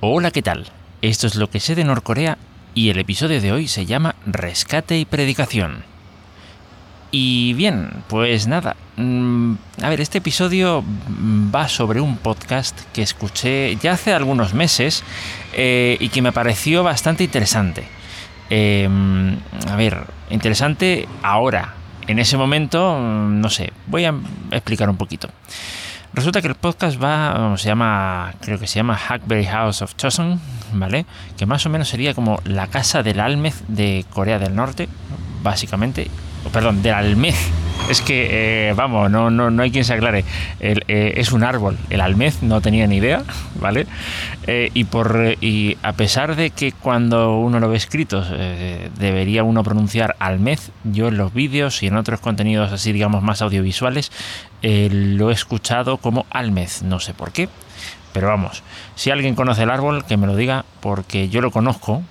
Hola, ¿qué tal? Esto es lo que sé de Norcorea y el episodio de hoy se llama Rescate y Predicación. Y bien, pues nada. mm, A ver, este episodio va sobre un podcast que escuché ya hace algunos meses eh, y que me pareció bastante interesante. Eh, a ver, interesante ahora. En ese momento, mm, no sé, voy a explicar un poquito. Resulta que el podcast va, se llama, creo que se llama Hackberry House of Chosun, ¿vale? Que más o menos sería como la casa del Almez de Corea del Norte, básicamente. Perdón, del Almez. Es que, eh, vamos, no, no, no hay quien se aclare. Eh, es un árbol. El almez no tenía ni idea, ¿vale? Eh, y, por, y a pesar de que cuando uno lo ve escrito debería uno pronunciar almez, yo en los vídeos y en otros contenidos así, digamos, más audiovisuales, lo he escuchado como almez. No sé por qué. Pero vamos, si alguien conoce el árbol, que me lo diga, porque yo lo conozco,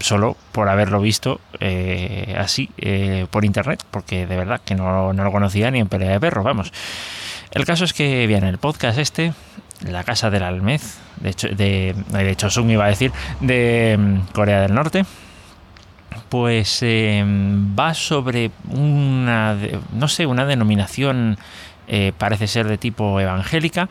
solo por haberlo visto eh, así eh, por internet, porque de verdad que no, no, lo conocía ni en pelea de perro, vamos. El caso es que, bien, el podcast este, La Casa del Almez, de hecho, de, de Chosun iba a decir, de um, Corea del Norte, pues eh, va sobre una, no sé, una denominación, eh, parece ser de tipo evangélica,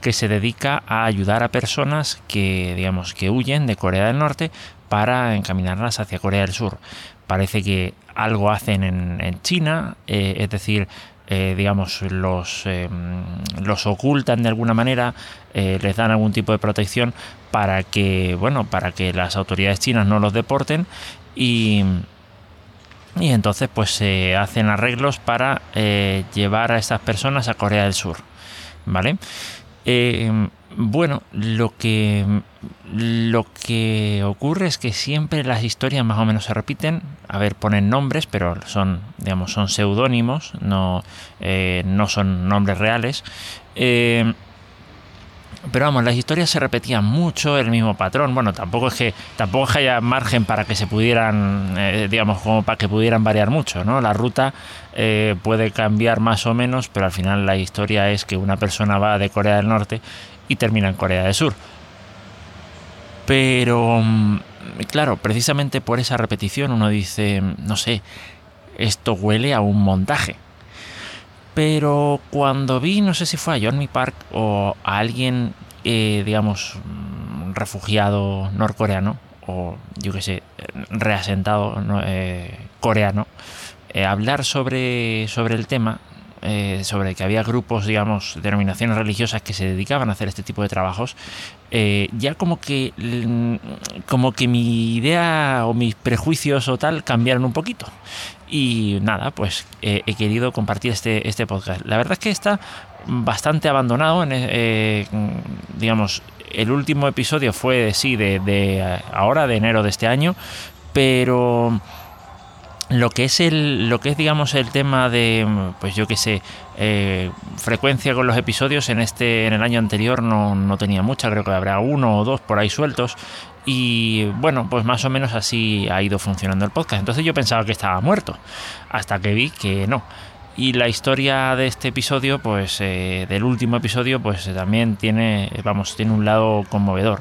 que se dedica a ayudar a personas que, digamos, que huyen de Corea del Norte para encaminarlas hacia Corea del Sur. Parece que algo hacen en, China, eh, es decir, eh, digamos, los, eh, los ocultan de alguna manera, eh, les dan algún tipo de protección para que, bueno, para que las autoridades chinas no los deporten y, y entonces pues se hacen arreglos para llevar a estas personas a Corea del Sur, ¿vale? Eh, bueno, lo que lo que ocurre es que siempre las historias más o menos se repiten. A ver, ponen nombres, pero son, digamos, son seudónimos, no, eh, no son nombres reales. Eh, pero vamos, las historias se repetían mucho, el mismo patrón. Bueno, tampoco es que tampoco es que haya margen para que se pudieran, eh, digamos, como para que pudieran variar mucho, ¿no? La ruta eh, puede cambiar más o menos, pero al final la historia es que una persona va de Corea del Norte y termina en Corea del Sur. Pero, mm, claro, precisamente por esa repetición uno dice, no sé, esto huele a un montaje. Pero cuando vi, no sé si fue a Johnny Park o a alguien, eh, digamos, mm, refugiado norcoreano, o yo qué sé, reasentado eh, coreano, eh, hablar sobre, sobre el tema, eh, sobre que había grupos, digamos, denominaciones religiosas que se dedicaban a hacer este tipo de trabajos, eh, ya como que, mm, como que mi idea o mis prejuicios o tal cambiaron un poquito. Y nada, pues eh, he querido compartir este, este podcast. La verdad es que está bastante abandonado. Eh, digamos, el último episodio fue, sí, de ahora, de enero de este año, pero lo que es el lo que es digamos el tema de pues yo qué sé eh, frecuencia con los episodios en este en el año anterior no, no, tenía mucha creo que habrá uno o dos por ahí sueltos y bueno pues más o menos así ha ido funcionando el podcast. Entonces yo pensaba que estaba muerto hasta que vi que no. Y la historia de este episodio pues eh, del último episodio pues también tiene vamos tiene un lado conmovedor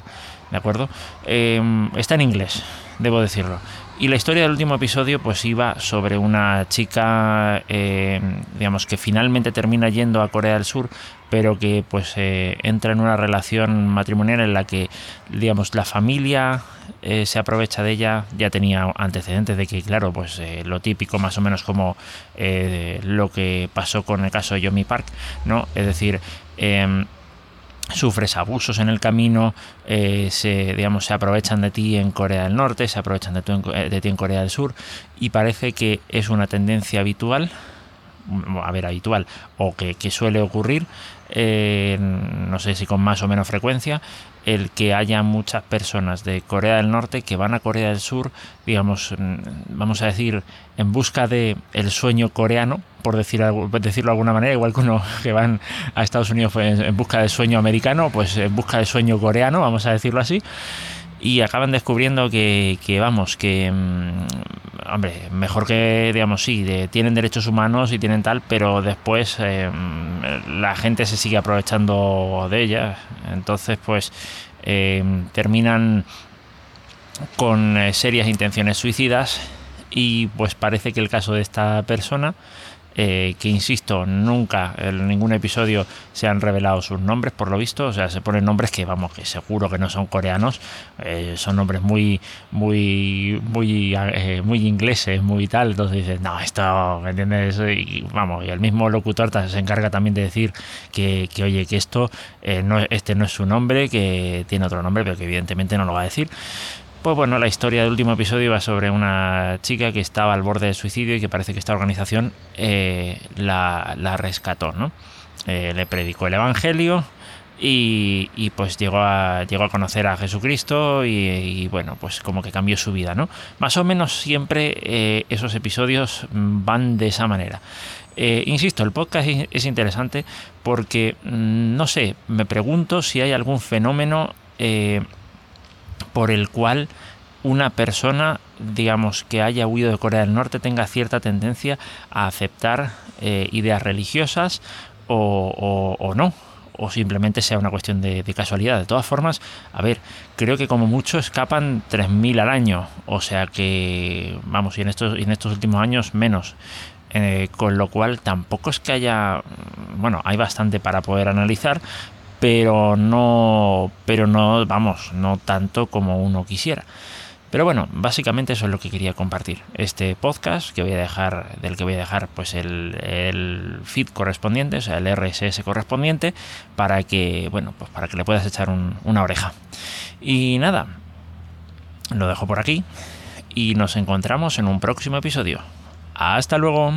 de acuerdo eh, está en inglés debo decirlo y la historia del último episodio pues iba sobre una chica, eh, digamos, que finalmente termina yendo a Corea del Sur, pero que pues eh, entra en una relación matrimonial en la que, digamos, la familia eh, se aprovecha de ella, ya tenía antecedentes de que, claro, pues lo típico más o menos como lo que pasó con el caso de Yomi Park, ¿no? Es decir, sufres abusos en el camino, eh, se, digamos, se aprovechan de ti en Corea del Norte, se aprovechan de, en, de, ti en Corea del Sur y parece que es una tendencia habitual, a ver, habitual, o que, que suele ocurrir, no sé si con más o menos frecuencia, el que haya muchas personas de Corea del Norte que van a Corea del Sur, digamos, vamos a decir, en busca de el sueño coreano, por decir, decirlo de alguna manera, igual que uno que van a Estados Unidos pues, en busca del sueño americano, pues en busca del sueño coreano, vamos a decirlo así, y acaban descubriendo que, que vamos, que, hombre, mejor que, digamos, sí, tienen derechos humanos y tienen tal, pero después eh, la gente se sigue aprovechando de ellas. Entonces, pues, terminan con serias intenciones suicidas y pues parece que el caso de esta persona eh, que insisto, nunca en ningún episodio se han revelado sus nombres, por lo visto, o sea, se ponen nombres que vamos, que seguro que no son coreanos, eh, son nombres muy, muy, muy, eh, muy ingleses, muy tal, entonces dices, no, esto, ¿me entiendes? Y vamos, y el mismo locutor se encarga también de decir que, oye, que esto, no, este no es su nombre, que tiene otro nombre, pero que evidentemente no lo va a decir. Pues bueno, la historia del último episodio va sobre una chica que estaba al borde del suicidio y que parece que esta organización eh, la, rescató, ¿no? Eh, le predicó el Evangelio y, pues llegó a, llegó a conocer a Jesucristo y, bueno, pues como que cambió su vida, ¿no? Más o menos siempre eh, esos episodios van de esa manera. insisto, el podcast es interesante porque, mm, no sé, me pregunto si hay algún fenómeno por el cual una persona, digamos, que haya huido de Corea del Norte tenga cierta tendencia a aceptar eh, ideas religiosas o, no, o simplemente sea una cuestión de, casualidad. De todas formas, a ver, creo que como mucho escapan 3.000 al año, o sea que, vamos, y en estos, en estos últimos años menos. Eh, con lo cual tampoco es que haya, bueno, hay bastante para poder analizar, pero no, pero no, vamos, no tanto como uno quisiera. Pero bueno, básicamente eso es lo que quería compartir. Este podcast que voy a dejar, del que voy a dejar pues el, feed correspondiente, o sea, el RSS correspondiente, para que, bueno, pues para que le puedas echar una oreja. Y nada, lo dejo por aquí y nos encontramos en un próximo episodio. Hasta luego.